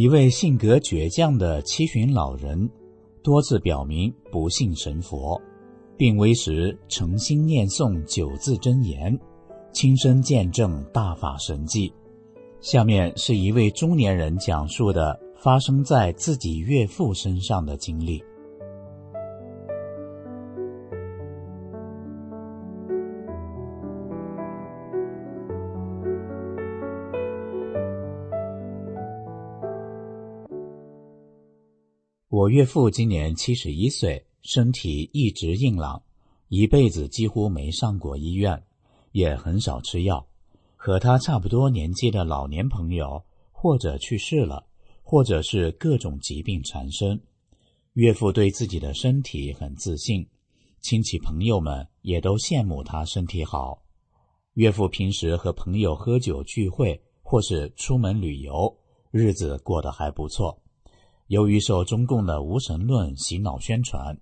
一位性格倔强的七旬老人，多次表明不信神佛，病危时诚心念诵九字真言，亲身见证大法神迹。下面是一位中年人讲述的发生在自己岳父身上的经历。岳父今年七十一岁，身体一直硬朗，一辈子几乎没上过医院，也很少吃药。和他差不多年纪的老年朋友，或者去世了，或者是各种疾病缠身。岳父对自己的身体很自信，亲戚朋友们也都羡慕他身体好。岳父平时和朋友喝酒聚会，或是出门旅游，日子过得还不错。由于受中共的无神论洗脑宣传，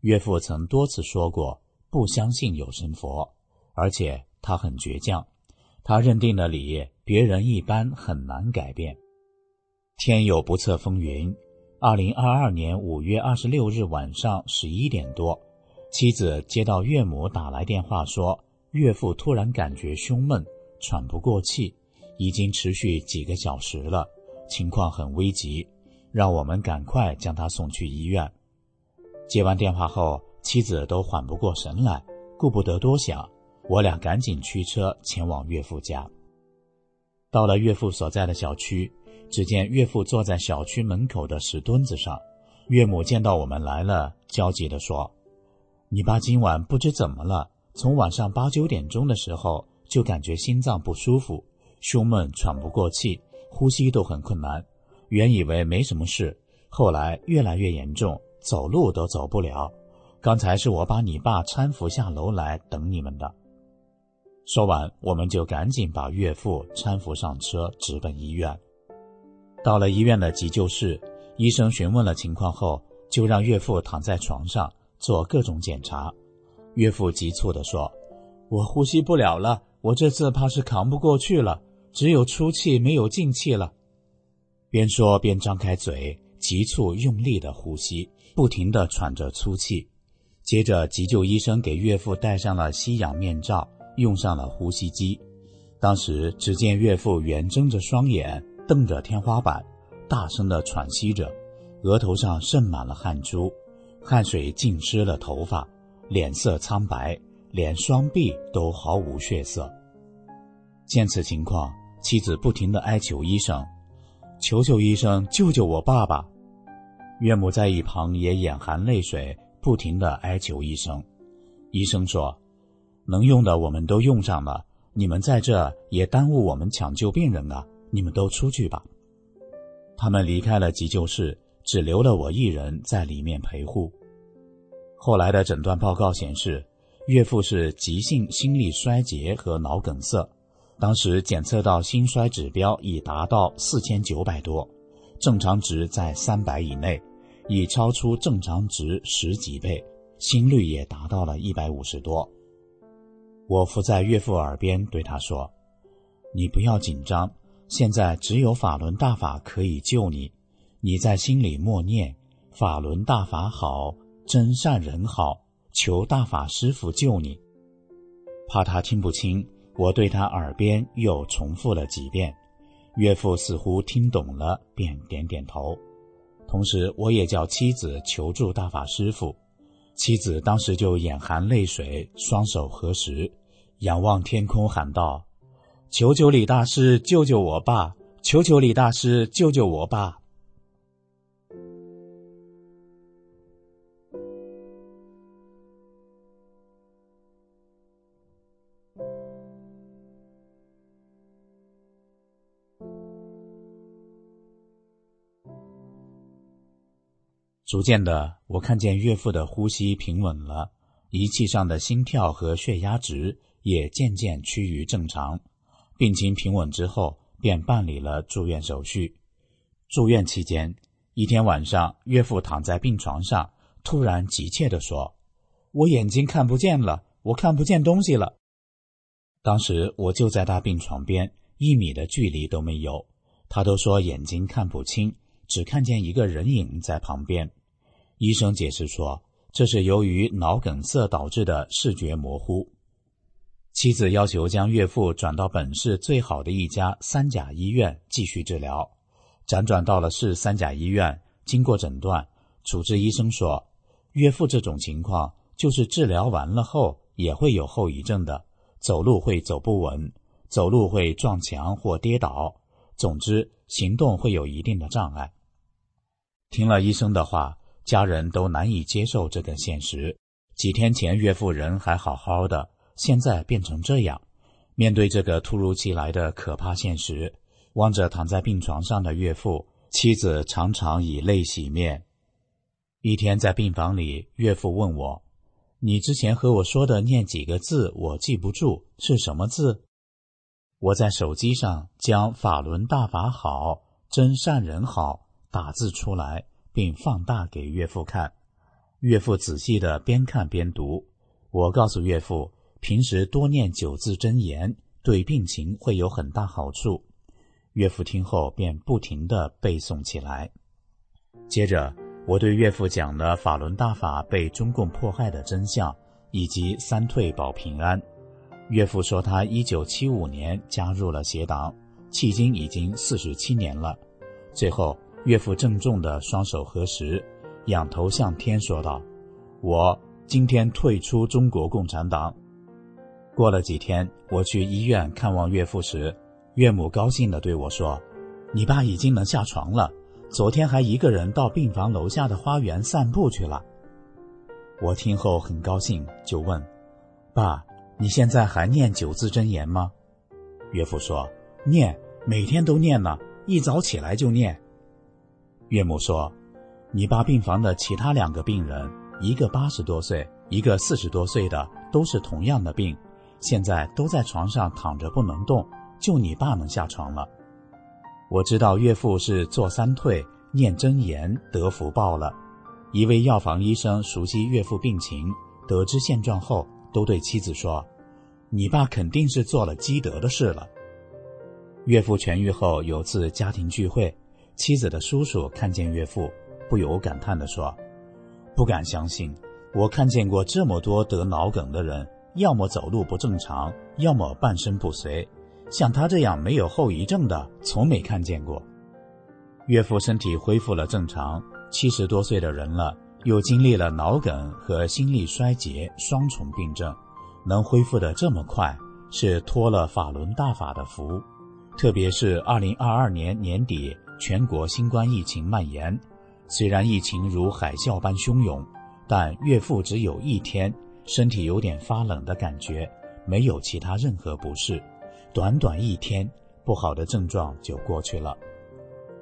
岳父曾多次说过不相信有神佛，而且他很倔强，他认定的理别人一般很难改变。天有不测风云，二零二二年五月二十六日晚上十一点多，妻子接到岳母打来电话，说岳父突然感觉胸闷、喘不过气，已经持续几个小时了，情况很危急。让我们赶快将他送去医院。接完电话后，妻子都缓不过神来，顾不得多想，我俩赶紧驱车前往岳父家。到了岳父所在的小区，只见岳父坐在小区门口的石墩子上。岳母见到我们来了，焦急地说：“你爸今晚不知怎么了，从晚上八九点钟的时候就感觉心脏不舒服，胸闷、喘不过气，呼吸都很困难。”原以为没什么事，后来越来越严重，走路都走不了。刚才是我把你爸搀扶下楼来等你们的。说完，我们就赶紧把岳父搀扶上车，直奔医院。到了医院的急救室，医生询问了情况后，就让岳父躺在床上做各种检查。岳父急促地说：“我呼吸不了了，我这次怕是扛不过去了，只有出气没有进气了。”边说边张开嘴，急促用力的呼吸，不停的喘着粗气。接着，急救医生给岳父戴上了吸氧面罩，用上了呼吸机。当时，只见岳父圆睁着双眼，瞪着天花板，大声的喘息着，额头上渗满了汗珠，汗水浸湿了头发，脸色苍白，连双臂都毫无血色。见此情况，妻子不停的哀求医生。求求医生救救我爸爸！岳母在一旁也眼含泪水，不停的哀求医生。医生说：“能用的我们都用上了，你们在这也耽误我们抢救病人啊！你们都出去吧。”他们离开了急救室，只留了我一人在里面陪护。后来的诊断报告显示，岳父是急性心力衰竭和脑梗塞，当时检测到心衰指标已达到四千九百多，正常值在三百以内，已超出正常值十几倍，心率也达到了一百五十多。我伏在岳父耳边对他说：“你不要紧张，现在只有法轮大法可以救你。你在心里默念‘法轮大法好，真善人好’，求大法师父救你。”怕他听不清，我对他耳边又重复了几遍。岳父似乎听懂了，便点点头。同时，我也叫妻子求助大法师父。妻子当时就眼含泪水，双手合十，仰望天空喊道：“求求李大师救救我吧！求求李大师救救我吧！”逐渐的，我看见岳父的呼吸平稳了，仪器上的心跳和血压值也渐渐趋于正常。病情平稳之后，便办理了住院手续。住院期间，一天晚上，岳父躺在病床上，突然急切地说：“我眼睛看不见了，我看不见东西了。”当时我就在他病床边，一米的距离都没有。他都说眼睛看不清。只看见一个人影在旁边，医生解释说，这是由于脑梗塞导致的视觉模糊。妻子要求将岳父转到本市最好的一家三甲医院继续治疗。辗转到了市三甲医院，经过诊断，主治医生说，岳父这种情况就是治疗完了后也会有后遗症的，走路会走不稳，走路会撞墙或跌倒，总之行动会有一定的障碍。听了医生的话，家人都难以接受这个现实。几天前岳父人还好好的，现在变成这样。面对这个突如其来的可怕现实，望着躺在病床上的岳父，妻子常常以泪洗面。一天在病房里，岳父问我：“你之前和我说的念几个字，我记不住，是什么字？”我在手机上将“法轮大法好，真善人好”。打字出来，并放大给岳父看。岳父仔细的边看边读。我告诉岳父，平时多念九字真言，对病情会有很大好处。岳父听后便不停的背诵起来。接着，我对岳父讲了法轮大法被中共迫害的真相，以及三退保平安。岳父说，他一九七五年加入了邪党，迄今已经四十七年了。最后。岳父郑重的双手合十，仰头向天说道：“我今天退出中国共产党。”过了几天，我去医院看望岳父时，岳母高兴地对我说：“你爸已经能下床了，昨天还一个人到病房楼下的花园散步去了。”我听后很高兴，就问：“爸，你现在还念九字真言吗？”岳父说：“念，每天都念呢，一早起来就念。”岳母说：“你爸病房的其他两个病人，一个八十多岁，一个四十多岁的，都是同样的病，现在都在床上躺着不能动，就你爸能下床了。我知道岳父是做三退、念真言得福报了。一位药房医生熟悉岳父病情，得知现状后，都对妻子说：‘你爸肯定是做了积德的事了。’岳父痊愈后，有次家庭聚会。”妻子的叔叔看见岳父，不由感叹地说：“不敢相信，我看见过这么多得脑梗的人，要么走路不正常，要么半身不遂，像他这样没有后遗症的，从没看见过。”岳父身体恢复了正常，七十多岁的人了，又经历了脑梗和心力衰竭双重病症，能恢复的这么快，是托了法轮大法的福，特别是二零二二年年底。全国新冠疫情蔓延，虽然疫情如海啸般汹涌，但岳父只有一天身体有点发冷的感觉，没有其他任何不适。短短一天，不好的症状就过去了。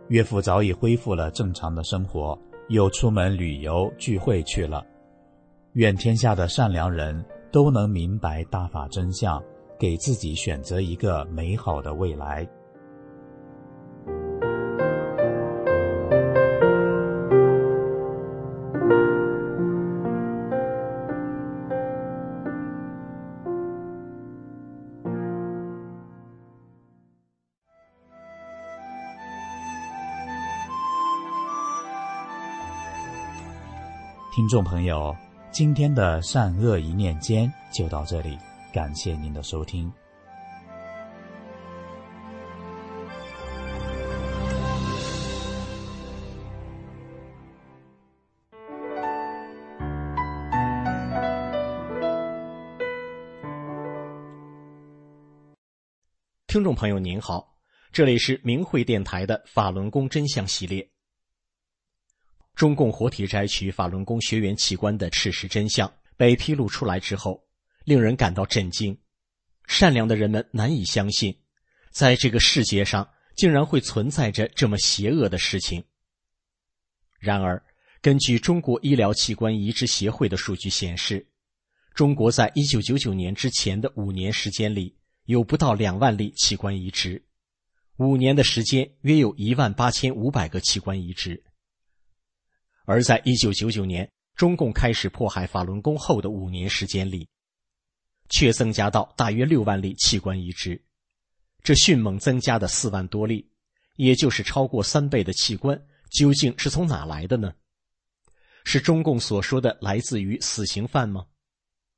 岳父早已恢复了正常的生活，又出门旅游聚会去了。愿天下的善良人都能明白大法真相，给自己选择一个美好的未来。听众朋友，今天的善恶一念间就到这里，感谢您的收听。听众朋友您好，这里是明慧电台的法轮功真相系列。中共活体摘取法轮功学员器官的事实真相被披露出来之后，令人感到震惊。善良的人们难以相信，在这个世界上竟然会存在着这么邪恶的事情。然而，根据中国医疗器官移植协会的数据显示，中国在一九九九年之前的五年时间里，有不到两万例器官移植；五年的时间，约有一万八千五百个器官移植。而在一九九九年，中共开始迫害法轮功后的五年时间里，却增加到大约六万例器官移植，这迅猛增加的四万多例，也就是超过三倍的器官，究竟是从哪来的呢？是中共所说的来自于死刑犯吗？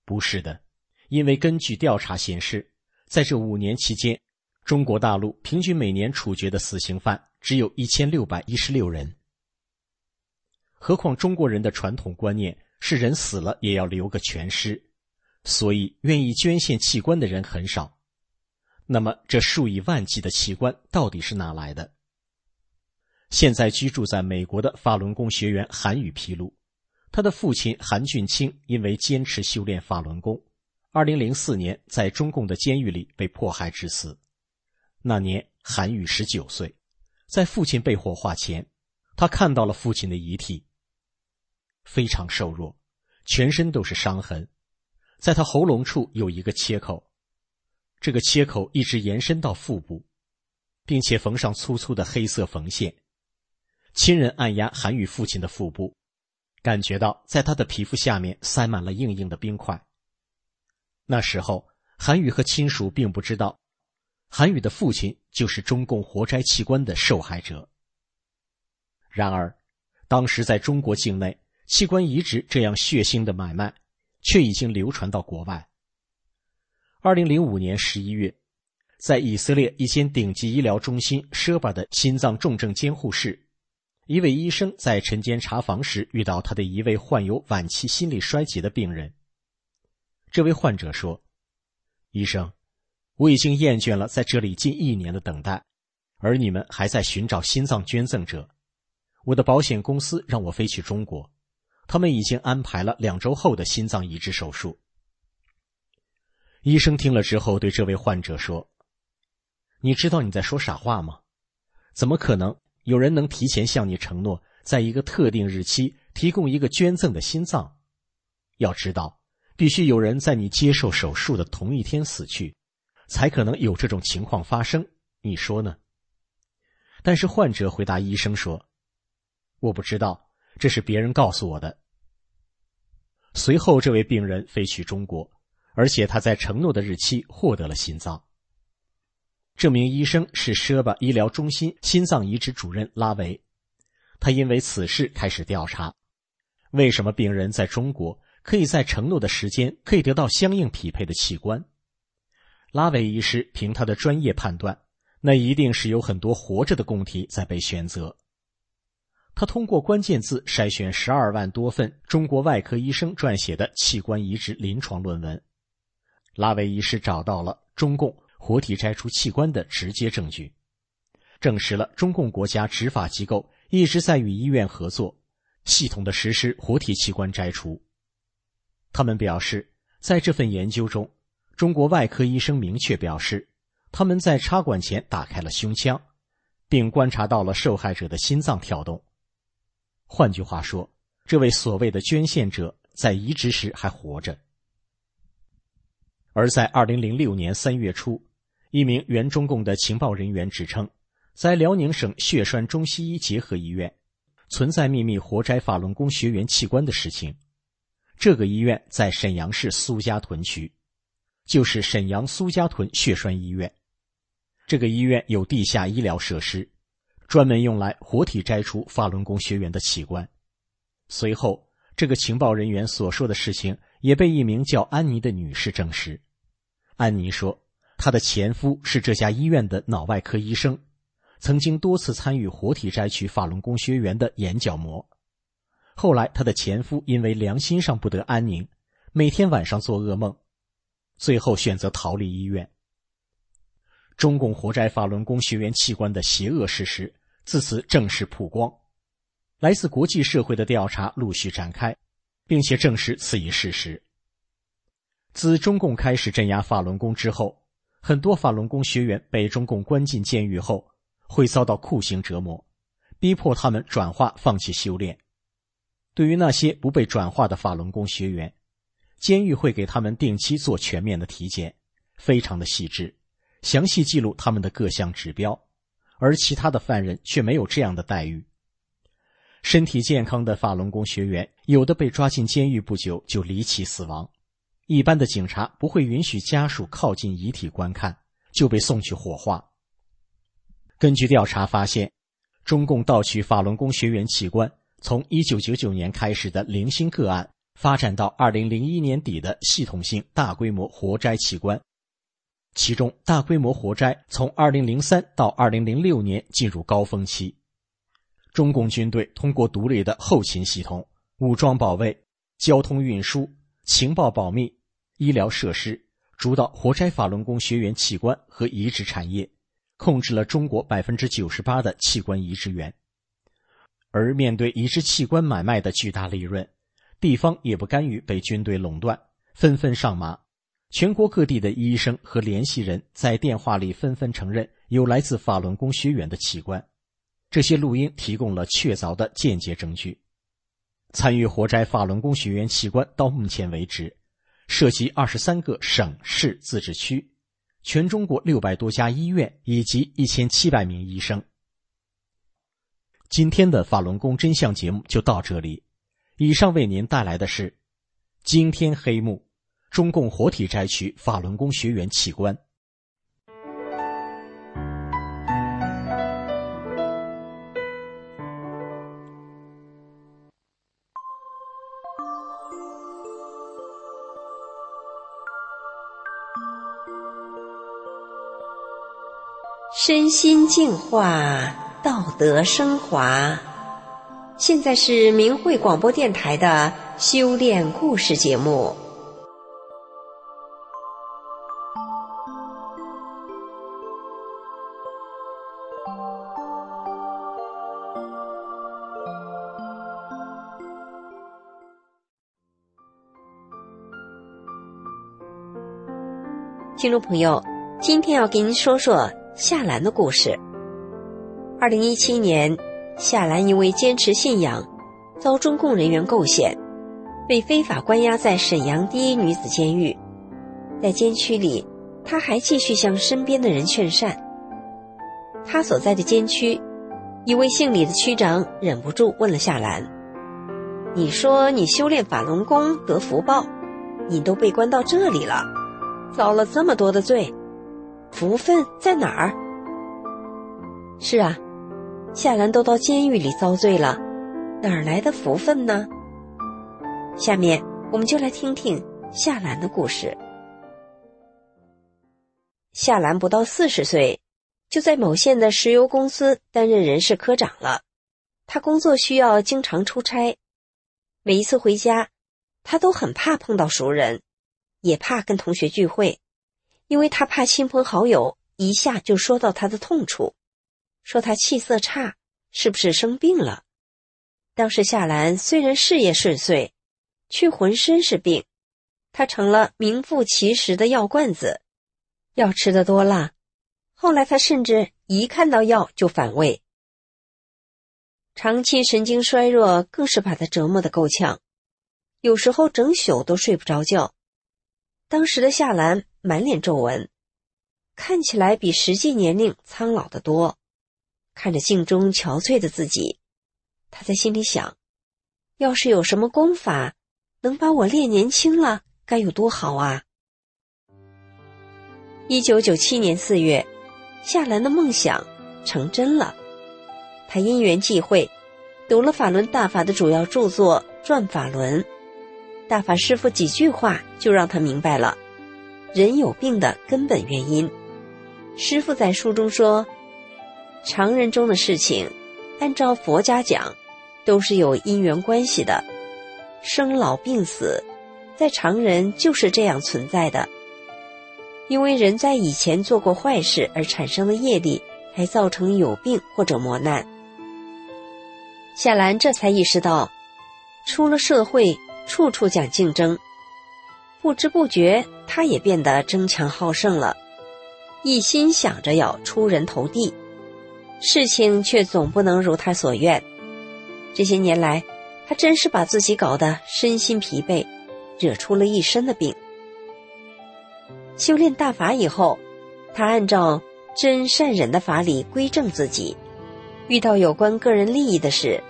不是的，因为根据调查显示，在这五年期间，中国大陆平均每年处决的死刑犯只有一千六百一十六人。何况中国人的传统观念是人死了也要留个全尸，所以愿意捐献器官的人很少。那么这数以万计的器官到底是哪来的？现在居住在美国的法轮功学员韩宇披露，他的父亲韩俊清因为坚持修炼法轮功，二零零四年在中共的监狱里被迫害致死。那年韩宇十九岁，在父亲被火化前，他看到了父亲的遗体。非常瘦弱，全身都是伤痕，在他喉咙处有一个切口，这个切口一直延伸到腹部，并且缝上粗粗的黑色缝线。亲人按压韩宇父亲的腹部，感觉到在他的皮肤下面塞满了硬硬的冰块。那时候，韩宇和亲属并不知道，韩宇的父亲就是中共活摘器官的受害者。然而，当时在中国境内。器官移植这样血腥的买卖，却已经流传到国外。二零零五年十一月，在以色列一间顶级医疗中心舍巴的心脏重症监护室，一位医生在晨间查房时遇到他的一位患有晚期心力衰竭的病人。这位患者说：“医生，我已经厌倦了在这里近一年的等待，而你们还在寻找心脏捐赠者。我的保险公司让我飞去中国。”他们已经安排了两周后的心脏移植手术。医生听了之后，对这位患者说：“你知道你在说傻话吗？怎么可能有人能提前向你承诺，在一个特定日期提供一个捐赠的心脏？要知道，必须有人在你接受手术的同一天死去，才可能有这种情况发生。你说呢？”但是患者回答医生说：“我不知道。”这是别人告诉我的。随后，这位病人飞去中国，而且他在承诺的日期获得了心脏。这名医生是舍巴医疗中心心脏移植主任拉维，他因为此事开始调查：为什么病人在中国可以在承诺的时间可以得到相应匹配的器官？拉维医师凭他的专业判断，那一定是有很多活着的供体在被选择。他通过关键字筛选十二万多份中国外科医生撰写的器官移植临床论文，拉维医师找到了中共活体摘除器官的直接证据，证实了中共国家执法机构一直在与医院合作，系统的实施活体器官摘除。他们表示，在这份研究中，中国外科医生明确表示，他们在插管前打开了胸腔。并观察到了受害者的心脏跳动。换句话说，这位所谓的捐献者在移植时还活着。而在二零零六年三月初，一名原中共的情报人员指称，在辽宁省血栓中西医结合医院存在秘密活摘法轮功学员器官的事情。这个医院在沈阳市苏家屯区，就是沈阳苏家屯血栓医院。这个医院有地下医疗设施，专门用来活体摘除法轮功学员的器官。随后，这个情报人员所说的事情也被一名叫安妮的女士证实。安妮说，她的前夫是这家医院的脑外科医生，曾经多次参与活体摘取法轮功学员的眼角膜。后来，她的前夫因为良心上不得安宁，每天晚上做噩梦，最后选择逃离医院。中共活摘法轮功学员器官的邪恶事实自此正式曝光，来自国际社会的调查陆续展开，并且证实此一事实。自中共开始镇压法轮功之后，很多法轮功学员被中共关进监狱后，会遭到酷刑折磨，逼迫他们转化、放弃修炼。对于那些不被转化的法轮功学员，监狱会给他们定期做全面的体检，非常的细致，详细记录他们的各项指标，而其他的犯人却没有这样的待遇。身体健康的法轮功学员，有的被抓进监狱不久就离奇死亡。一般的警察不会允许家属靠近遗体观看，就被送去火化。根据调查发现，中共盗取法轮功学员器官，从1999年开始的零星个案，发展到2001年底的系统性大规模活摘器官。其中，大规模活摘从2003到2006年进入高峰期。中共军队通过独立的后勤系统、武装保卫、交通运输、情报保密。医疗设施主导活摘法轮功学员器官和移植产业，控制了中国百分之九十八的器官移植源。而面对移植器官买卖的巨大利润，地方也不甘于被军队垄断，纷纷上马。全国各地的医生和联系人在电话里纷纷承认有来自法轮功学员的器官，这些录音提供了确凿的间接证据。参与活摘法轮功学员器官到目前为止。涉及二十三个省市自治区，全中国六百多家医院以及一千七百名医生。今天的法轮功真相节目就到这里，以上为您带来的是惊天黑幕：中共活体摘取法轮功学员器官。身心净化，道德升华。现在是明慧广播电台的修炼故事节目。听众朋友，今天要给您说说。夏兰的故事。二零一七年，夏兰因为坚持信仰，遭中共人员构陷，被非法关押在沈阳第一女子监狱。在监区里，她还继续向身边的人劝善。她所在的监区，一位姓李的区长忍不住问了夏兰：“你说你修炼法轮功得福报，你都被关到这里了，遭了这么多的罪。”福分在哪儿？是啊，夏兰都到监狱里遭罪了，哪儿来的福分呢？下面我们就来听听夏兰的故事。夏兰不到四十岁，就在某县的石油公司担任人事科长了。他工作需要经常出差，每一次回家，他都很怕碰到熟人，也怕跟同学聚会。因为他怕亲朋好友一下就说到他的痛处，说他气色差，是不是生病了？当时夏兰虽然事业顺遂，却浑身是病，他成了名副其实的药罐子，药吃的多了。后来他甚至一看到药就反胃。长期神经衰弱更是把他折磨得够呛，有时候整宿都睡不着觉。当时的夏兰满脸皱纹，看起来比实际年龄苍老得多。看着镜中憔悴的自己，他在心里想：要是有什么功法能把我练年轻了，该有多好啊！一九九七年四月，夏兰的梦想成真了。他因缘际会，读了法轮大法的主要著作《转法轮》，大法师傅几句话就让他明白了人有病的根本原因。师傅在书中说：“常人中的事情，按照佛家讲，都是有因缘关系的。生老病死，在常人就是这样存在的。因为人在以前做过坏事而产生的业力，才造成有病或者磨难。”夏兰这才意识到，出了社会，处处讲竞争。不知不觉，他也变得争强好胜了，一心想着要出人头地，事情却总不能如他所愿。这些年来，他真是把自己搞得身心疲惫，惹出了一身的病。修炼大法以后，他按照真善忍的法理归正自己。遇到有关个人利益的事，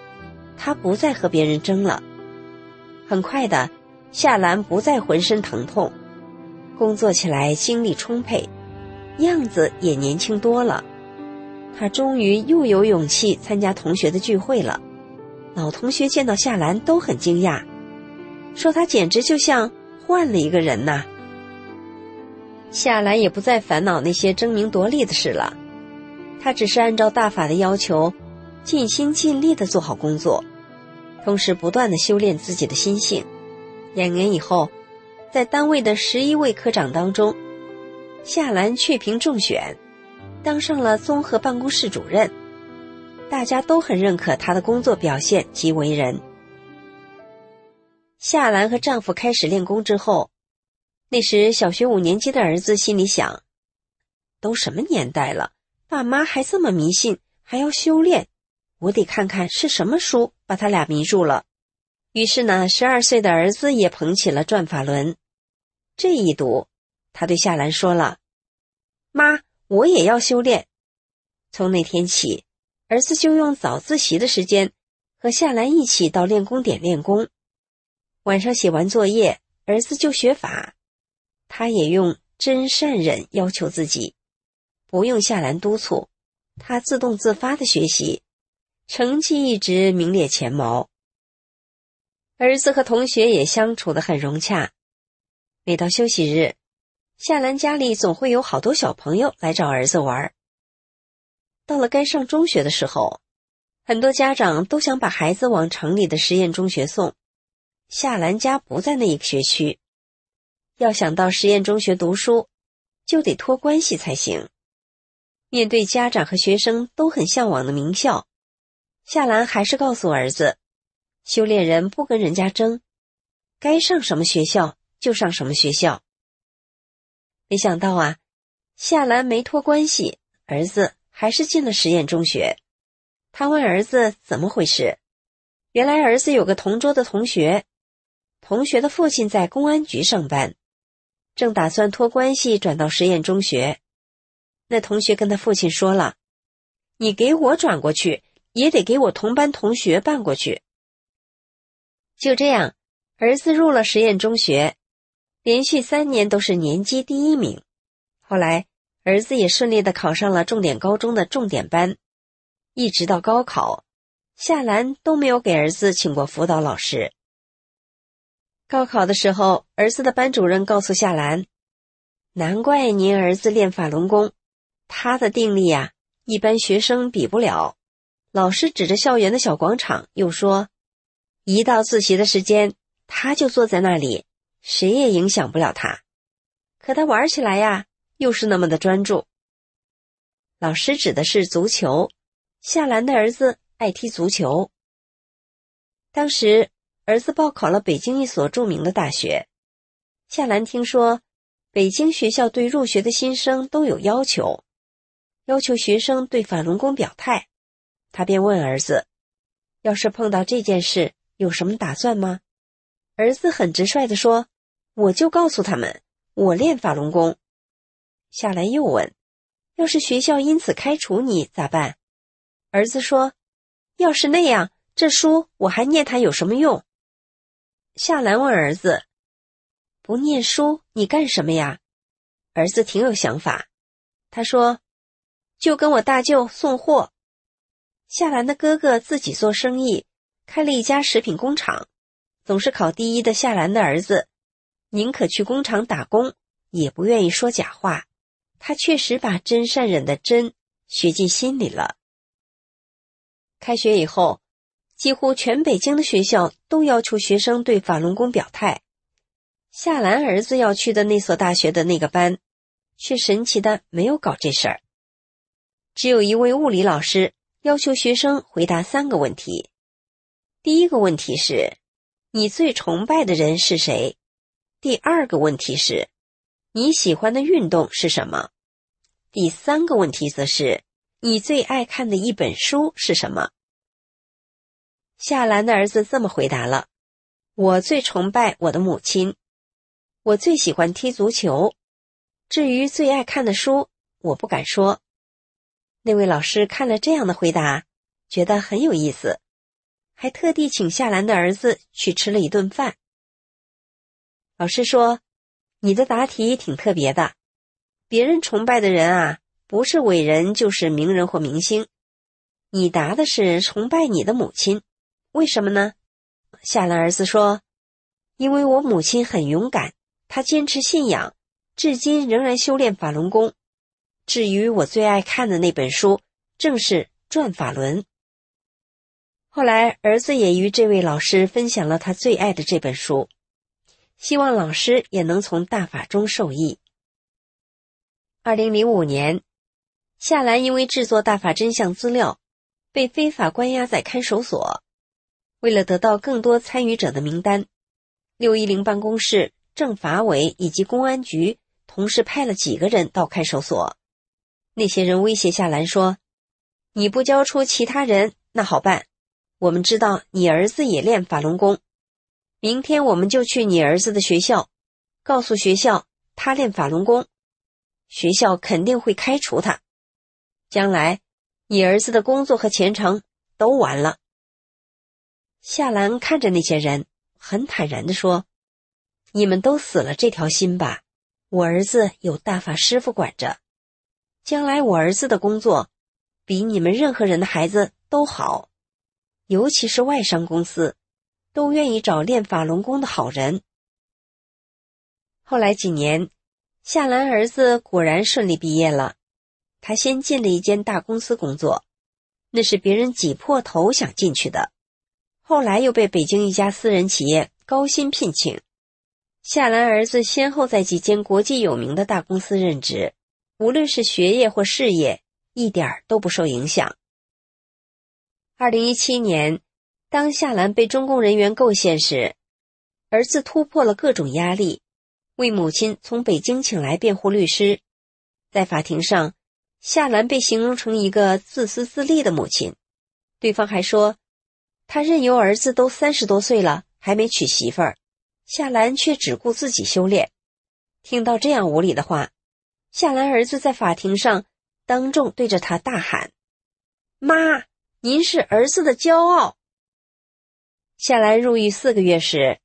他不再和别人争了。很快的，夏兰不再浑身疼痛，工作起来精力充沛，样子也年轻多了。他终于又有勇气参加同学的聚会了。老同学见到夏兰都很惊讶，说他简直就像换了一个人呐。夏兰也不再烦恼那些争名夺利的事了。他只是按照大法的要求，尽心尽力的做好工作，同时不断的修炼自己的心性。两年以后，在单位的十一位科长当中，夏兰却评中选，当上了综合办公室主任。大家都很认可她的工作表现及为人。夏兰和丈夫开始练功之后，那时小学五年级的儿子心里想：都什么年代了？爸妈还这么迷信，还要修炼，我得看看是什么书把他俩迷住了。于是呢，十二岁的儿子也捧起了转法轮。这一读，他对夏兰说了：“妈，我也要修炼。”从那天起，儿子就用早自习的时间和夏兰一起到练功点练功。晚上写完作业，儿子就学法，他也用真善忍要求自己。不用夏兰督促，他自动自发的学习，成绩一直名列前茅。儿子和同学也相处的很融洽。每到休息日，夏兰家里总会有好多小朋友来找儿子玩。到了该上中学的时候，很多家长都想把孩子往城里的实验中学送。夏兰家不在那一个学区，要想到实验中学读书，就得托关系才行。面对家长和学生都很向往的名校，夏兰还是告诉儿子：“修炼人不跟人家争，该上什么学校就上什么学校。”没想到啊，夏兰没托关系，儿子还是进了实验中学。他问儿子怎么回事，原来儿子有个同桌的同学，同学的父亲在公安局上班，正打算托关系转到实验中学。那同学跟他父亲说了：“你给我转过去，也得给我同班同学办过去。”就这样，儿子入了实验中学，连续三年都是年级第一名。后来，儿子也顺利的考上了重点高中的重点班。一直到高考，夏兰都没有给儿子请过辅导老师。高考的时候，儿子的班主任告诉夏兰：“难怪您儿子练法轮功。”他的定力呀，一般学生比不了。老师指着校园的小广场，又说：“一到自习的时间，他就坐在那里，谁也影响不了他。可他玩起来呀，又是那么的专注。”老师指的是足球，夏兰的儿子爱踢足球。当时儿子报考了北京一所著名的大学，夏兰听说，北京学校对入学的新生都有要求。要求学生对法轮功表态。他便问儿子：“要是碰到这件事，有什么打算吗？”儿子很直率地说：“我就告诉他们，我练法轮功。”夏兰又问：“要是学校因此开除你咋办？”儿子说：“要是那样，这书我还念它有什么用？”夏兰问儿子：“不念书，你干什么呀？”儿子挺有想法，他说：“就跟我大舅送货。”夏兰的哥哥自己做生意，开了一家食品工厂。总是考第一的夏兰的儿子，宁可去工厂打工，也不愿意说假话。他确实把真善忍的真学进心里了。开学以后，几乎全北京的学校都要求学生对法轮功表态。夏兰儿子要去的那所大学的那个班，却神奇的没有搞这事儿。只有一位物理老师要求学生回答三个问题。第一个问题是：你最崇拜的人是谁？第二个问题是：你喜欢的运动是什么？第三个问题则是：你最爱看的一本书是什么？夏兰的儿子这么回答了：“我最崇拜我的母亲，我最喜欢踢足球。至于最爱看的书，我不敢说。”那位老师看了这样的回答，觉得很有意思，还特地请夏兰的儿子去吃了一顿饭。老师说：“你的答题挺特别的。”别人崇拜的人啊，不是伟人就是名人或明星。你答的是崇拜你的母亲，为什么呢？夏兰儿子说：“因为我母亲很勇敢，她坚持信仰，至今仍然修炼法轮功。至于我最爱看的那本书，正是《转法轮》。”后来，儿子也与这位老师分享了他最爱的这本书，希望老师也能从大法中受益。二零零五年，夏兰因为制作大法真相资料，被非法关押在看守所。为了得到更多参与者的名单，六一零办公室、政法委以及公安局同时派了几个人到看守所。那些人威胁夏兰说：“你不交出其他人，那好办。我们知道你儿子也练法轮功，明天我们就去你儿子的学校，告诉学校他练法轮功。”学校肯定会开除他，将来你儿子的工作和前程都完了。夏兰看着那些人，很坦然的说：“你们都死了这条心吧，我儿子有大法师傅管着，将来我儿子的工作比你们任何人的孩子都好，尤其是外商公司，都愿意找练法轮功的好人。”后来几年。夏兰儿子果然顺利毕业了，他先进了一间大公司工作，那是别人挤破头想进去的。后来又被北京一家私人企业高薪聘请。夏兰儿子先后在几间国际有名的大公司任职，无论是学业或事业，一点都不受影响。二零一七年，当夏兰被中共人员构陷时，儿子突破了各种压力。为母亲从北京请来辩护律师，在法庭上，夏兰被形容成一个自私自利的母亲。对方还说，他任由儿子都三十多岁了还没娶媳妇儿，夏兰却只顾自己修炼。听到这样无理的话，夏兰儿子在法庭上当众对着他大喊：“妈，您是儿子的骄傲。”夏兰入狱四个月时。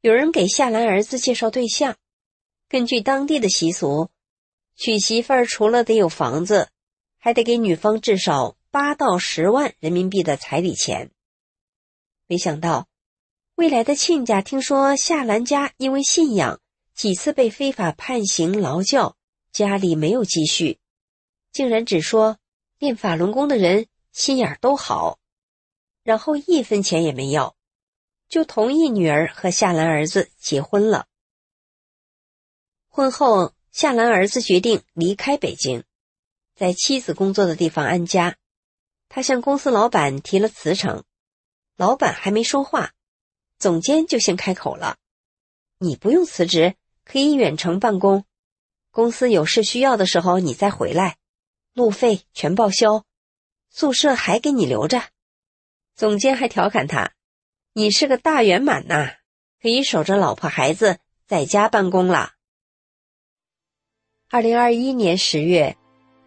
有人给夏兰儿子介绍对象，根据当地的习俗，娶媳妇儿除了得有房子，还得给女方至少八到十万人民币的彩礼钱。没想到，未来的亲家听说夏兰家因为信仰几次被非法判刑劳教，家里没有积蓄，竟然只说练法轮功的人心眼都好，然后一分钱也没要。就同意女儿和夏兰儿子结婚了。婚后，夏兰儿子决定离开北京，在妻子工作的地方安家。他向公司老板提了辞呈，老板还没说话，总监就先开口了：“你不用辞职，可以远程办公。公司有事需要的时候，你再回来。路费全报销，宿舍还给你留着。总监还调侃他：“你是个大圆满呐，可以守着老婆孩子在家办公了。”二零二一年十月，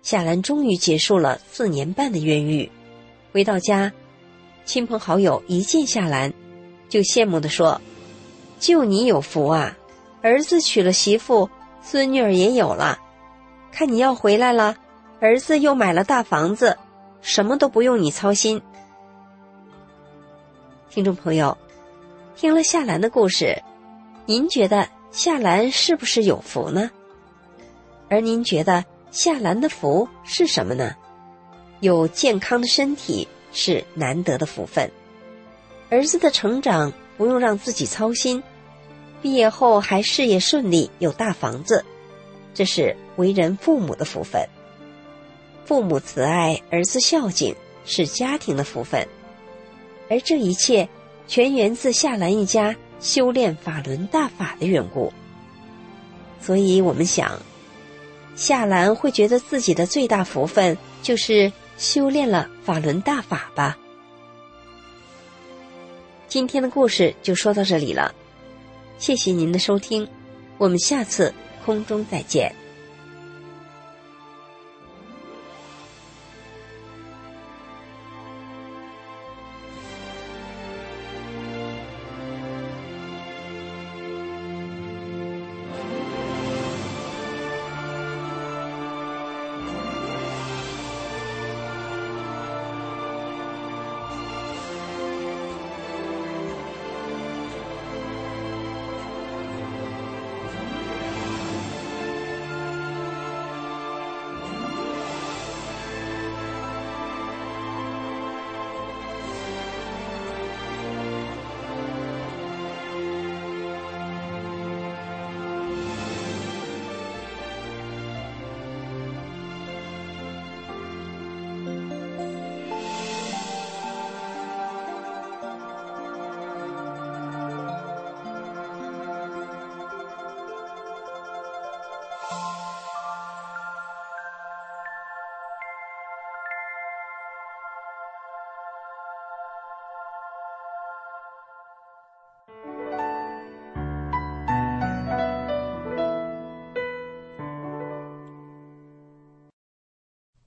夏兰终于结束了四年半的冤狱。回到家，亲朋好友一见夏兰，就羡慕地说：“就你有福啊，儿子娶了媳妇，孙女儿也有了。看你要回来了，儿子又买了大房子，什么都不用你操心。”听众朋友，听了夏兰的故事，您觉得夏兰是不是有福呢？而您觉得夏兰的福是什么呢？有健康的身体是难得的福分，儿子的成长不用让自己操心，毕业后还事业顺利，有大房子，这是为人父母的福分。父母慈爱，儿子孝敬，是家庭的福分，而这一切全源自夏兰一家修炼法轮大法的缘故。所以我们想。夏兰会觉得自己的最大福分就是修炼了法轮大法吧。今天的故事就说到这里了，谢谢您的收听，我们下次空中再见。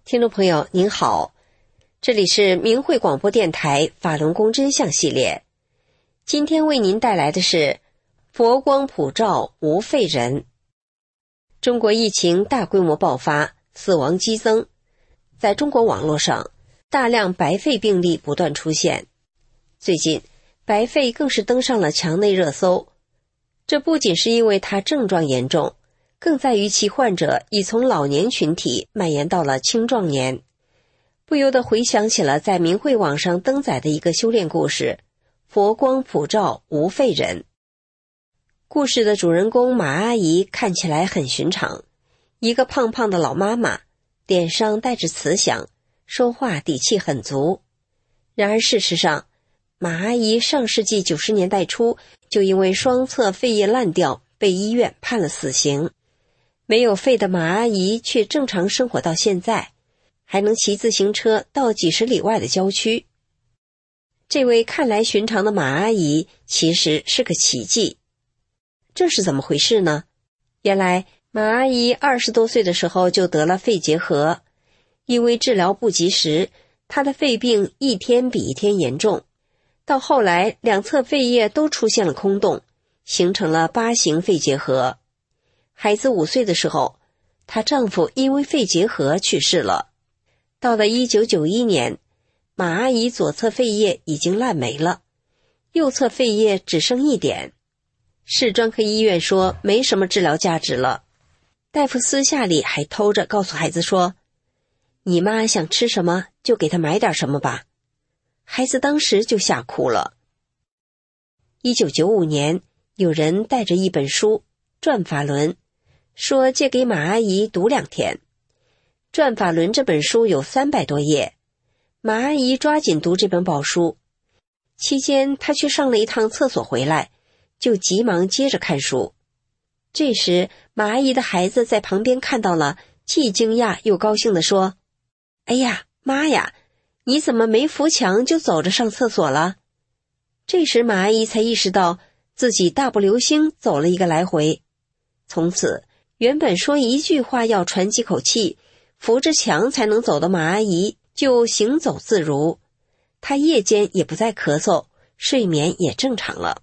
听众朋友您好，这里是明慧广播电台法轮功真相系列，今天为您带来的是佛光普照无废人。中国疫情大规模爆发，死亡激增，在中国网络上，大量白肺病例不断出现，最近白肺更是登上了墙内热搜。这不仅是因为它症状严重。更在于其患者已从老年群体蔓延到了青壮年，不由得回想起了在明慧网上登载的一个修炼故事：“佛光普照无废人。”故事的主人公马阿姨看起来很寻常，一个胖胖的老妈妈，脸上带着慈祥，说话底气很足。然而事实上，马阿姨上世纪九十年代初就因为双侧肺叶烂掉，被医院判了死刑。没有肺的马阿姨却正常生活到现在，还能骑自行车到几十里外的郊区。这位看来寻常的马阿姨其实是个奇迹，这是怎么回事呢？原来马阿姨二十多岁的时候就得了肺结核，因为治疗不及时，她的肺病一天比一天严重，到后来两侧肺叶都出现了空洞，形成了八型肺结核。孩子五岁的时候，她丈夫因为肺结核去世了。到了一九九一年，马阿姨左侧肺叶已经烂没了，右侧肺叶只剩一点。市专科医院说没什么治疗价值了。大夫私下里还偷着告诉孩子说：“你妈想吃什么就给她买点什么吧。”孩子当时就吓哭了。一九九五年，有人带着一本书《转法轮》。说借给马阿姨读两天，《转法轮》这本书有三百多页，马阿姨抓紧读这本宝书。期间，她去上了一趟厕所，回来就急忙接着看书。这时，马阿姨的孩子在旁边看到了，既惊讶又高兴地说：“哎呀妈呀，你怎么没扶墙就走着上厕所了？这时马阿姨才意识到自己大步流星走了一个来回，从此原本说一句话要喘几口气，扶着墙才能走的马阿姨就行走自如，她夜间也不再咳嗽，睡眠也正常了。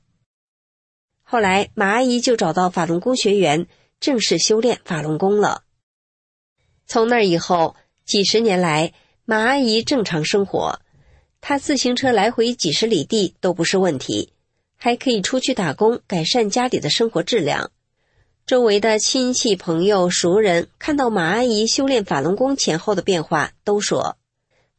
后来马阿姨就找到法轮功学员，正式修炼法轮功了。从那以后，几十年来，马阿姨正常生活，她自行车来回几十里地都不是问题，还可以出去打工，改善家里的生活质量。周围的亲戚、朋友、熟人看到马阿姨修炼法轮功前后的变化，都说：“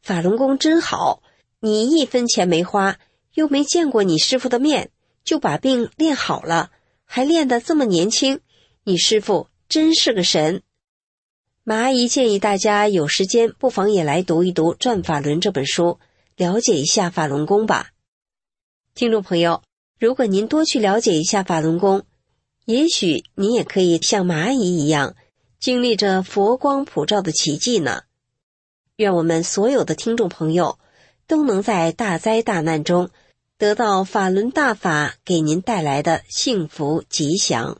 法轮功真好，你一分钱没花，又没见过你师傅的面，就把病练好了，还练得这么年轻，你师傅真是个神。”马阿姨建议大家有时间不妨也来读一读《转法轮》这本书，了解一下法轮功吧。听众朋友，如果您多去了解一下法轮功，也许你也可以像蚂蚁一样，经历着佛光普照的奇迹呢。愿我们所有的听众朋友都能在大灾大难中得到法轮大法给您带来的幸福吉祥。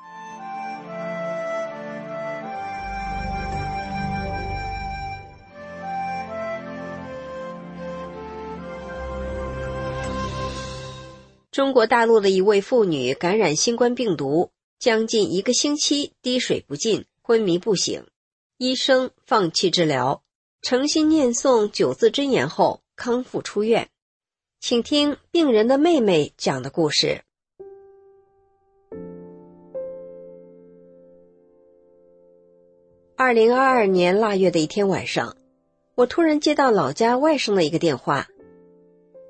中国大陆的一位妇女感染新冠病毒，将近一个星期滴水不进、昏迷不醒，医生放弃治疗，诚心念诵九字真言后康复出院。请听病人的妹妹讲的故事。二零二二年腊月的一天晚上，我突然接到老家外甥的一个电话。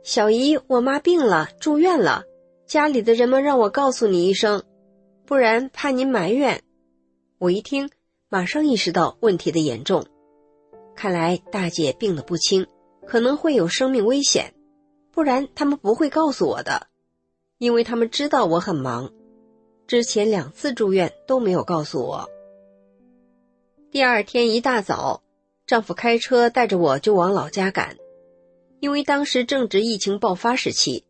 小姨，我妈病了，住院了。家里的人们让我告诉你一声，不然怕您埋怨。我一听，马上意识到问题的严重。看来大姐病得不轻，可能会有生命危险，不然他们不会告诉我的，因为他们知道我很忙。之前两次住院都没有告诉我。第二天一大早，丈夫开车带着我就往老家赶。因为当时正值疫情爆发时期，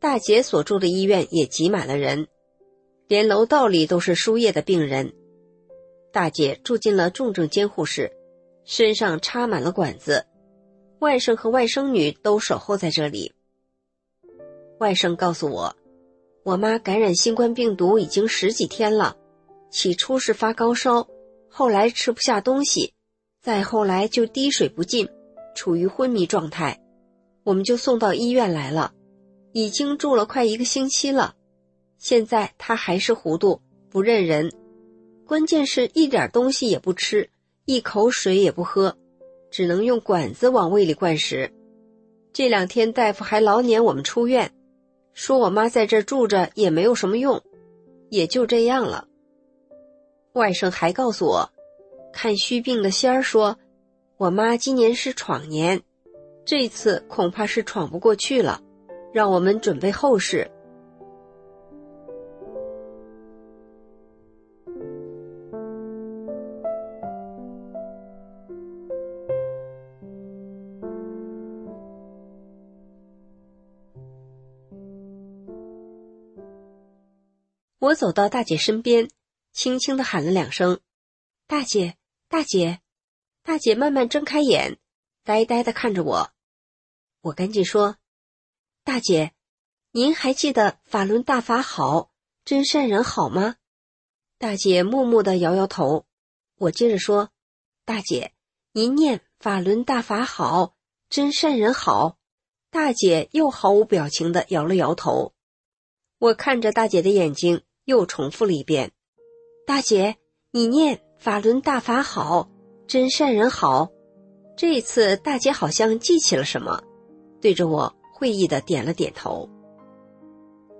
大姐所住的医院也挤满了人，连楼道里都是输液的病人。大姐住进了重症监护室，身上插满了管子。外甥和外甥女都守候在这里。外甥告诉我，我妈感染新冠病毒已经十几天了，起初是发高烧，后来吃不下东西，再后来就滴水不进，处于昏迷状态。我们就送到医院来了，已经住了快一个星期了。现在他还是糊涂，不认人，关键是一点东西也不吃，一口水也不喝，只能用管子往胃里灌食。这两天大夫还老撵我们出院，说我妈在这住着也没有什么用，也就这样了。外甥还告诉我，看虚病的仙儿说，我妈今年是闯年。这次恐怕是闯不过去了，让我们准备后事。我走到大姐身边，轻轻的喊了两声：“大姐，大姐。”大姐慢慢睁开眼。呆呆的看着我，我赶紧说：“大姐，您还记得法轮大法好，真善人好吗？”大姐默默的摇摇头。我接着说：“大姐，您念法轮大法好，真善人好。”大姐又毫无表情的摇了摇头。我看着大姐的眼睛，又重复了一遍：“大姐，你念法轮大法好，真善人好。这一次大姐好像记起了什么，对着我会意的点了点头。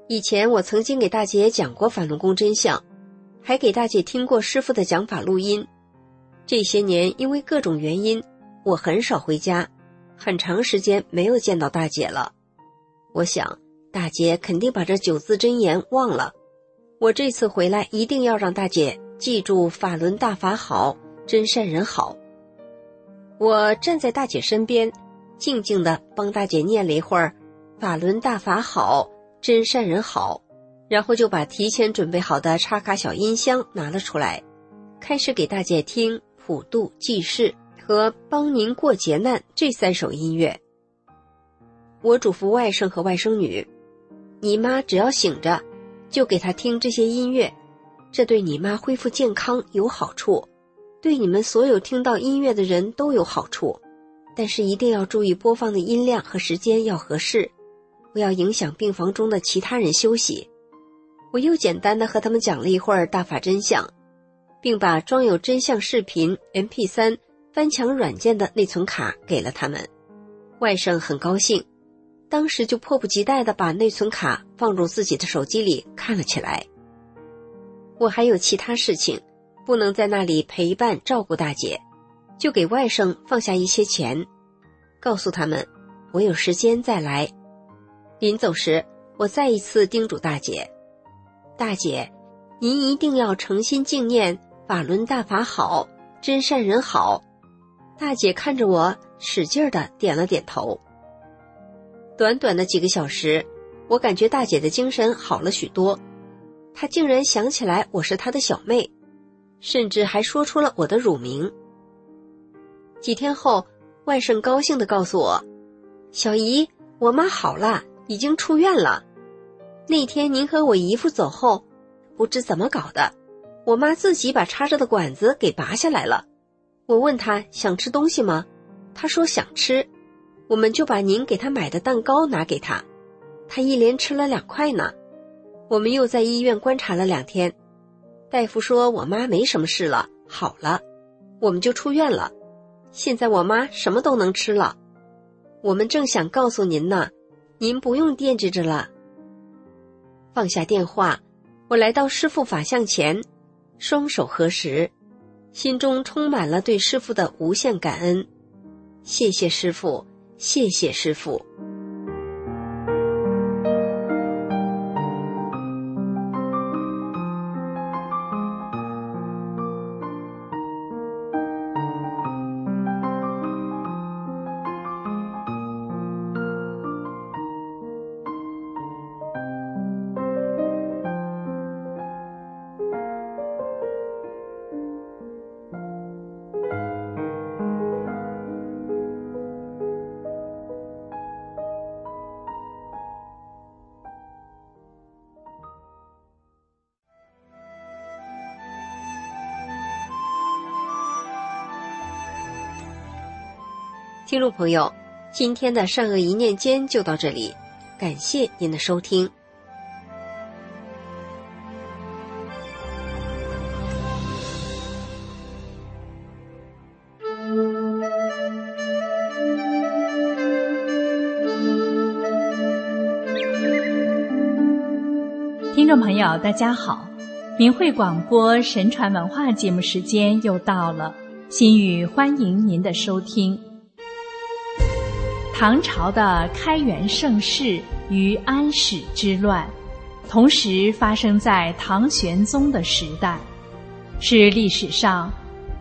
以前我曾经给大姐讲过法轮功真相，还给大姐听过师傅的讲法录音。这些年因为各种原因，我很少回家，很长时间没有见到大姐了。我想大姐肯定把这九字真言忘了。我这次回来一定要让大姐记住法轮大法好，真善人好。我站在大姐身边，静静的帮大姐念了一会儿“法轮大法好，真善人好”，然后就把提前准备好的插卡小音箱拿了出来，开始给大姐听。普渡济世和帮您过劫难这三首音乐，我嘱咐外甥和外甥女，你妈只要醒着，就给她听这些音乐，这对你妈恢复健康有好处，对你们所有听到音乐的人都有好处。但是一定要注意播放的音量和时间要合适，不要影响病房中的其他人休息。我又简单的和他们讲了一会儿大法真相。并把装有真相视频 MP3 翻墙软件的内存卡给了他们，外甥很高兴，当时就迫不及待地把内存卡放入自己的手机里看了起来。我还有其他事情，不能在那里陪伴照顾大姐，就给外甥放下一些钱，告诉他们我有时间再来。临走时，我再一次叮嘱大姐：“大姐，您一定要诚心敬念。”法轮大法好，真善人好。大姐看着我，使劲的点了点头。短短的几个小时，我感觉大姐的精神好了许多。她竟然想起来我是她的小妹，甚至还说出了我的乳名。几天后，外甥高兴的告诉我：“小姨，我妈好了，已经出院了。那天您和我姨夫走后，不知怎么搞的。”我妈自己把插着的管子给拔下来了。我问她想吃东西吗？她说想吃。我们就把您给她买的蛋糕拿给她，她一连吃了两块呢。我们又在医院观察了两天，大夫说我妈没什么事了，好了，我们就出院了。现在我妈什么都能吃了。我们正想告诉您呢，您不用惦记着了。放下电话，我来到师傅法像前。双手合十，心中充满了对师傅的无限感恩。谢谢师傅，谢谢师傅。听众朋友，今天的善恶一念间就到这里，感谢您的收听。听众朋友，大家好，明慧广播神传文化节目时间又到了，心语欢迎您的收听。唐朝的开元盛世与安史之乱，同时发生在唐玄宗的时代，是历史上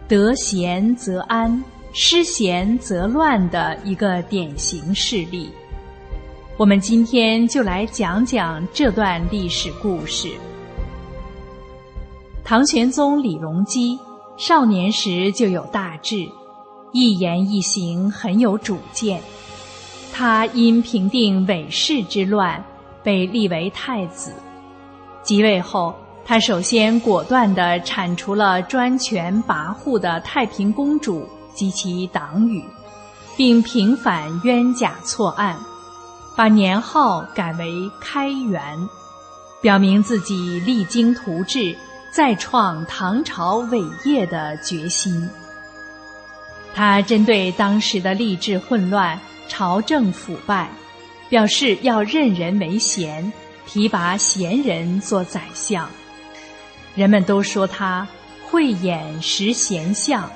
得闲则安、失闲则乱的一个典型事例。我们今天就来讲讲这段历史故事。唐玄宗李隆基少年时就有大志，一言一行很有主见。他因平定韦氏之乱，被立为太子。即位后，他首先果断地铲除了专权跋扈的太平公主及其党羽，并平反冤假错案，把年号改为开元，表明自己励精图治，再创唐朝伟业的决心。他针对当时的吏治混乱、朝政腐败，表示要任人唯贤，提拔贤人做宰相。人们都说他慧眼识贤相，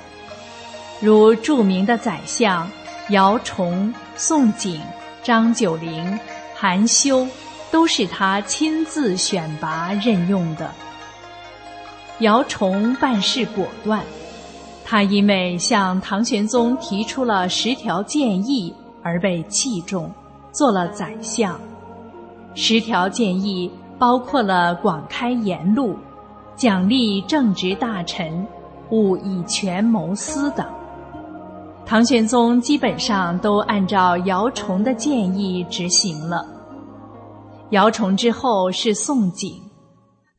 如著名的宰相姚崇、宋璟、张九龄、韩休，都是他亲自选拔任用的。姚崇办事果断。他因为向唐玄宗提出了十条建议而被器重，做了宰相。十条建议包括了广开言路、奖励正直大臣、勿以权谋私等。唐玄宗基本上都按照姚崇的建议执行了。姚崇之后是宋璟，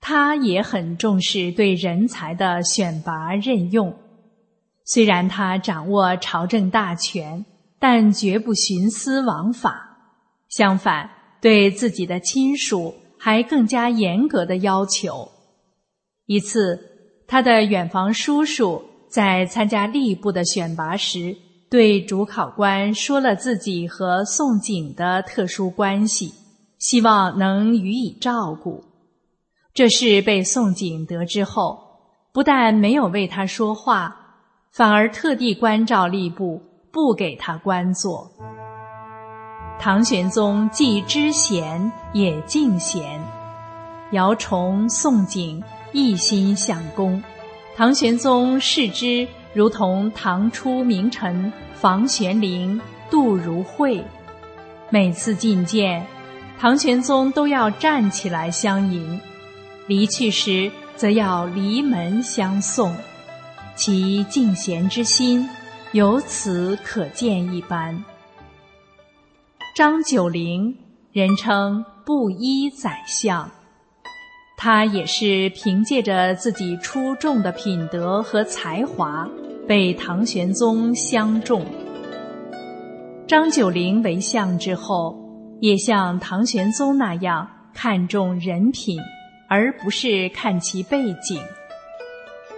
他也很重视对人才的选拔任用。虽然他掌握朝政大权，但绝不徇私枉法，相反，对自己的亲属还更加严格的要求。一次，他的远房叔叔在参加吏部的选拔时，对主考官说了自己和宋璟的特殊关系，希望能予以照顾。这事被宋璟得知后，不但没有为他说话。反而特地关照吏部，不给他官做。唐玄宗既知贤，也敬贤。姚崇、宋璟一心向公，唐玄宗视之如同唐初名臣房玄龄、杜如晦。每次觐见，唐玄宗都要站起来相迎；离去时，则要离门相送。其敬贤之心，由此可见一斑。张九龄，人称布衣宰相，他也是凭借着自己出众的品德和才华，被唐玄宗相中。张九龄为相之后，也像唐玄宗那样看重人品，而不是看其背景。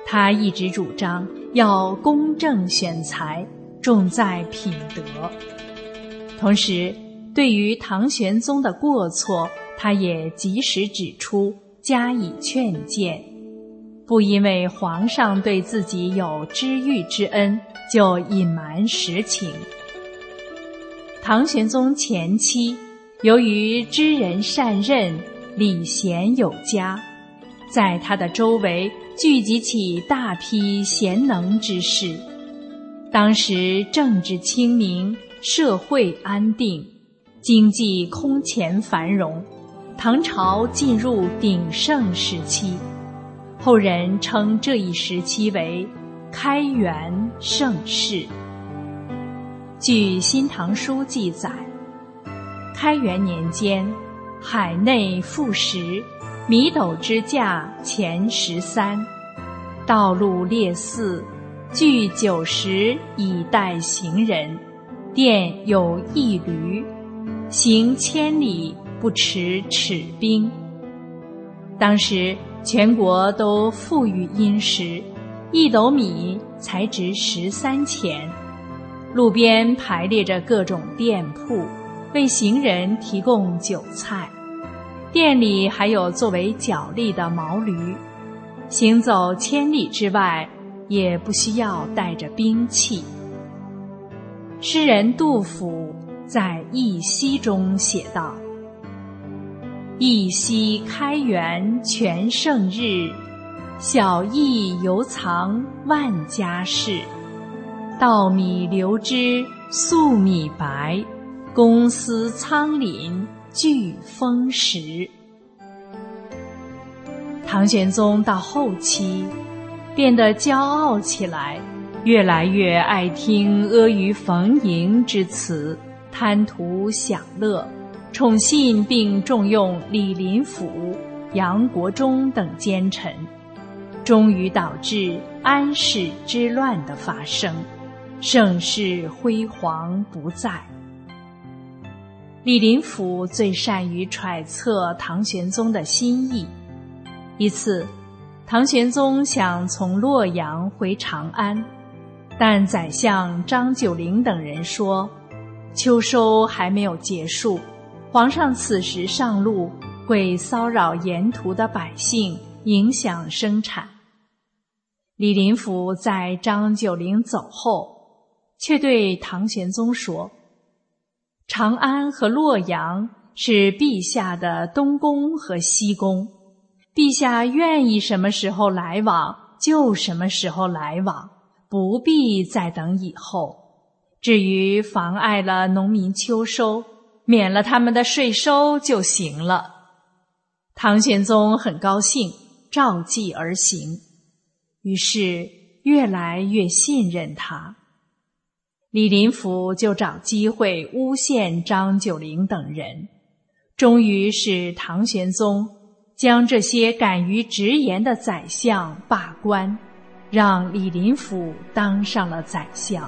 他一直主张要公正选才，重在品德。同时，对于唐玄宗的过错，他也及时指出，加以劝谏，不因为皇上对自己有知遇之恩就隐瞒实情。唐玄宗前期，由于知人善任、礼贤有加，在他的周围。聚集起大批贤能之士，当时政治清明，社会安定，经济空前繁荣，唐朝进入鼎盛时期。后人称这一时期为“开元盛世”。据《新唐书》记载，开元年间，海内富实。米斗之价前十三，道路列四，具九十以待行人，殿有一驴，行千里不持尺兵。当时全国都富裕殷实，一斗米才值十三钱，路边排列着各种店铺，为行人提供酒菜。店里还有作为脚力的毛驴，行走千里之外也不需要带着兵器。诗人杜甫在《忆昔》中写道：“忆昔开元全盛日，小邑犹藏万家室。稻米流脂粟米白，公私仓廪。”具风时，唐玄宗到后期变得骄傲起来，越来越爱听阿谀逢迎之词，贪图享乐，宠信并重用李林甫、杨国忠等奸臣，终于导致安史之乱的发生，盛世辉煌不再。李林甫最善于揣测唐玄宗的心意。一次，唐玄宗想从洛阳回长安，但宰相张九龄等人说，秋收还没有结束，皇上此时上路会骚扰沿途的百姓，影响生产。李林甫在张九龄走后，却对唐玄宗说：“长安和洛阳是陛下的东宫和西宫，陛下愿意什么时候来往就什么时候来往，不必再等以后。至于妨碍了农民秋收，免了他们的税收就行了。”唐玄宗很高兴，照计而行。于是越来越信任他，李林甫就找机会诬陷张九龄等人，终于使唐玄宗将这些敢于直言的宰相罢官，让李林甫当上了宰相。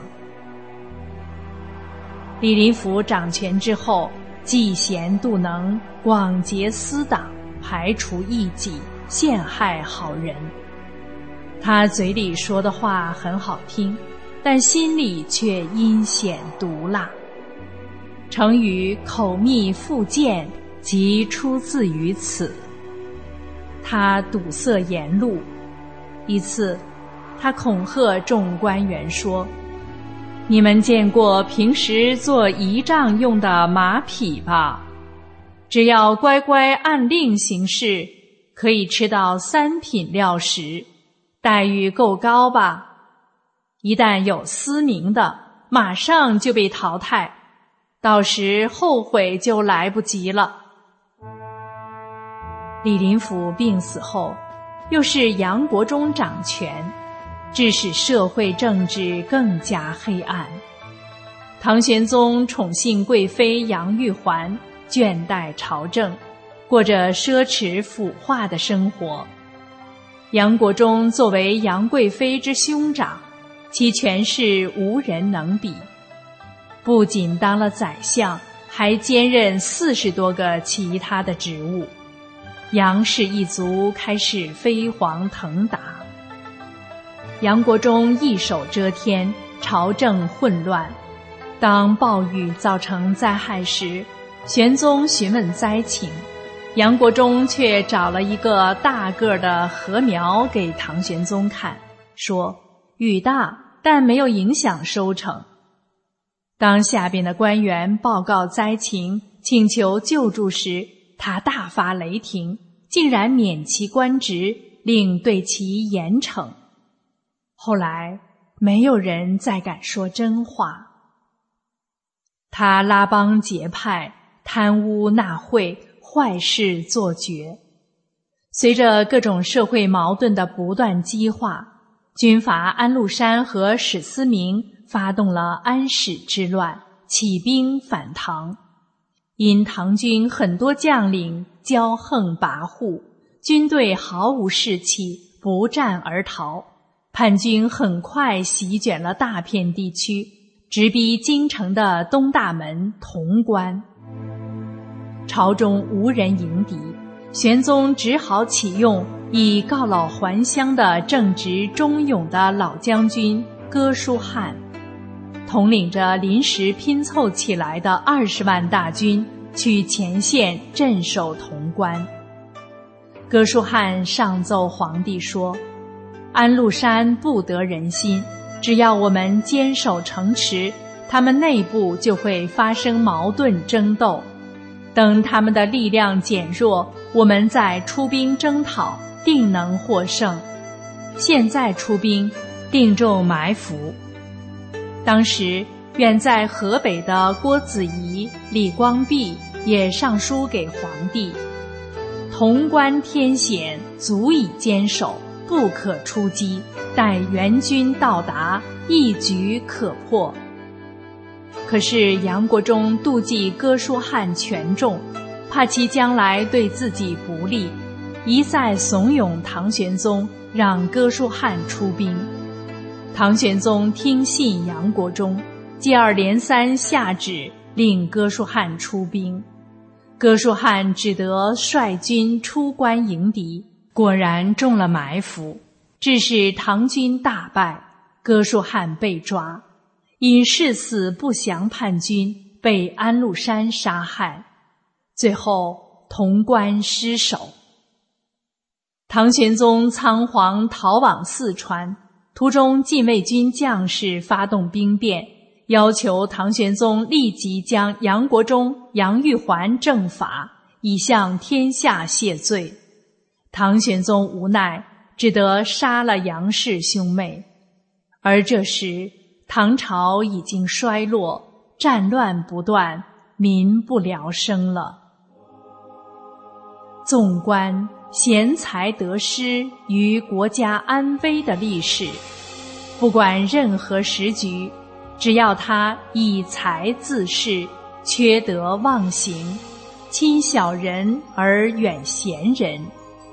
李林甫掌权之后，嫉贤妒能，广结私党，排除异己，陷害好人。他嘴里说的话很好听，但心里却阴险毒辣。成语“口蜜腹剑”即出自于此。他堵塞言路。一次，他恐吓众官员说：“你们见过平时做仪仗用的马匹吧？只要乖乖按令行事，可以吃到三品料食。”待遇够高吧？一旦有私名的，马上就被淘汰，到时后悔就来不及了。李林甫病死后，又是杨国忠掌权，致使社会政治更加黑暗。唐玄宗宠幸贵妃杨玉环，倦怠朝政，过着奢侈腐化的生活。杨国忠作为杨贵妃之兄长，其权势无人能比。不仅当了宰相，还兼任四十多个其他的职务。杨氏一族开始飞黄腾达。杨国忠一手遮天，朝政混乱。当暴雨造成灾害时，玄宗询问灾情。杨国忠却找了一个大个的禾苗给唐玄宗看，说：“雨大，但没有影响收成。”当下边的官员报告灾情、请求救助时，他大发雷霆，竟然免其官职，令对其严惩。后来，没有人再敢说真话。他拉帮结派，贪污纳贿。坏事做绝。随着各种社会矛盾的不断激化，军阀安禄山和史思明发动了安史之乱，起兵反唐。因唐军很多将领骄横跋扈，军队毫无士气，不战而逃。叛军很快席卷了大片地区，直逼京城的东大门潼关。朝中无人迎敌，玄宗只好启用以告老还乡的正直忠勇的老将军哥舒翰，统领着临时拼凑起来的二十万大军去前线镇守潼关。哥舒翰上奏皇帝说：“安禄山不得人心，只要我们坚守城池，他们内部就会发生矛盾争斗。”等他们的力量减弱，我们再出兵征讨，定能获胜。现在出兵，定中埋伏。当时远在河北的郭子仪、李光弼也上书给皇帝：“潼关天险，足以坚守，不可出击。待援军到达，一举可破。”可是杨国忠妒忌哥舒翰权重，怕其将来对自己不利，一再怂恿唐玄宗让哥舒翰出兵。唐玄宗听信杨国忠，接二连三下旨令哥舒翰出兵。哥舒翰只得率军出关迎敌，果然中了埋伏，致使唐军大败，哥舒翰被抓，因誓死不降叛军，被安禄山杀害，最后潼关失守。唐玄宗仓皇逃往四川，途中禁卫军将士发动兵变，要求唐玄宗立即将杨国忠、杨玉环正法，以向天下谢罪。唐玄宗无奈，只得杀了杨氏兄妹。而这时，唐朝已经衰落，战乱不断，民不聊生了。纵观贤才得失与国家安危的历史，不管任何时局，只要他以才自恃，缺德忘行，亲小人而远贤人。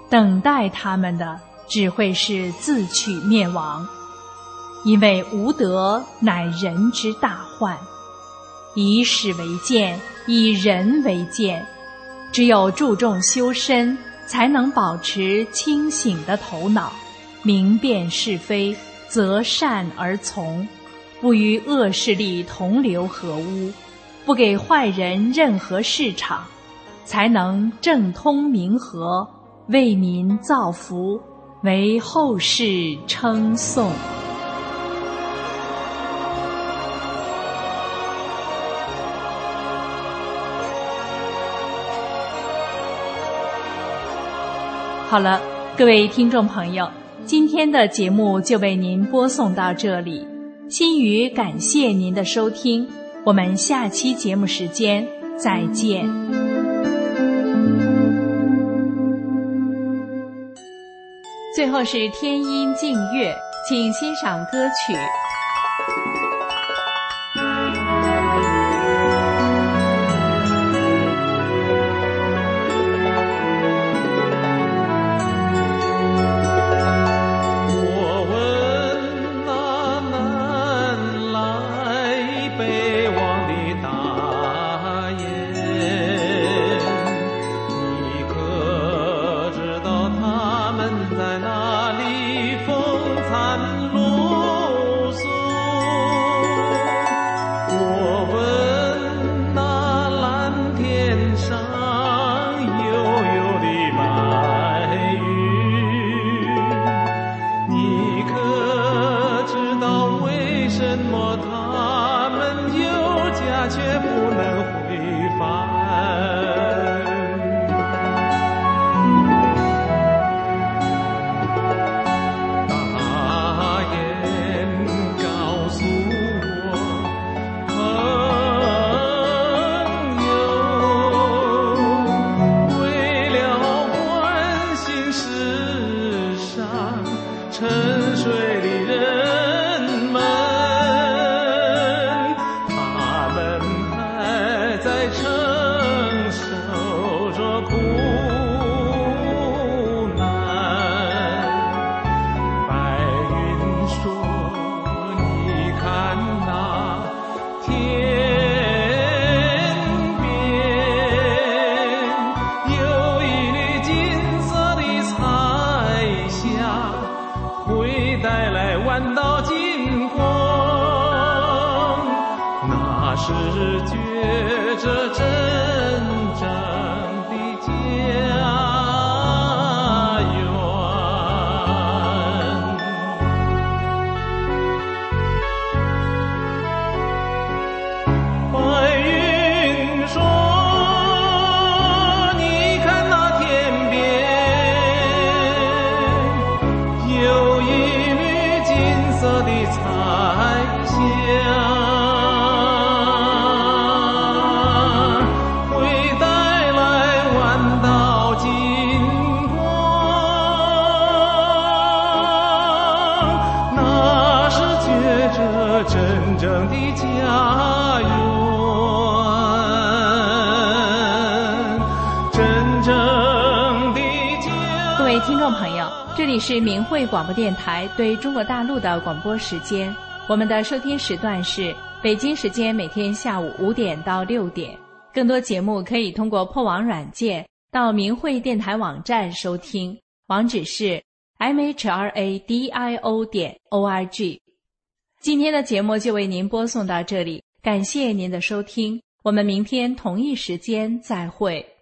等待他们的只会是自取灭亡，因为无德乃人之大患。以史为鉴，以人为鉴，只有注重修身，才能保持清醒的头脑，明辨是非，择善而从，不与恶势力同流合污，不给坏人任何市场，才能政通民和。为民造福，为后世称颂。好了，各位听众朋友，今天的节目就为您播送到这里。心语感谢您的收听，我们下期节目时间再见。最后是天音静月，请欣赏歌曲。是明慧广播电台对中国大陆的广播时间，我们的收听时段是北京时间每天下午五点到六点。更多节目可以通过破网软件到明慧电台网站收听。网址是 mhradio 点 org。今天的节目就为您播送到这里，感谢您的收听，我们明天同一时间再会。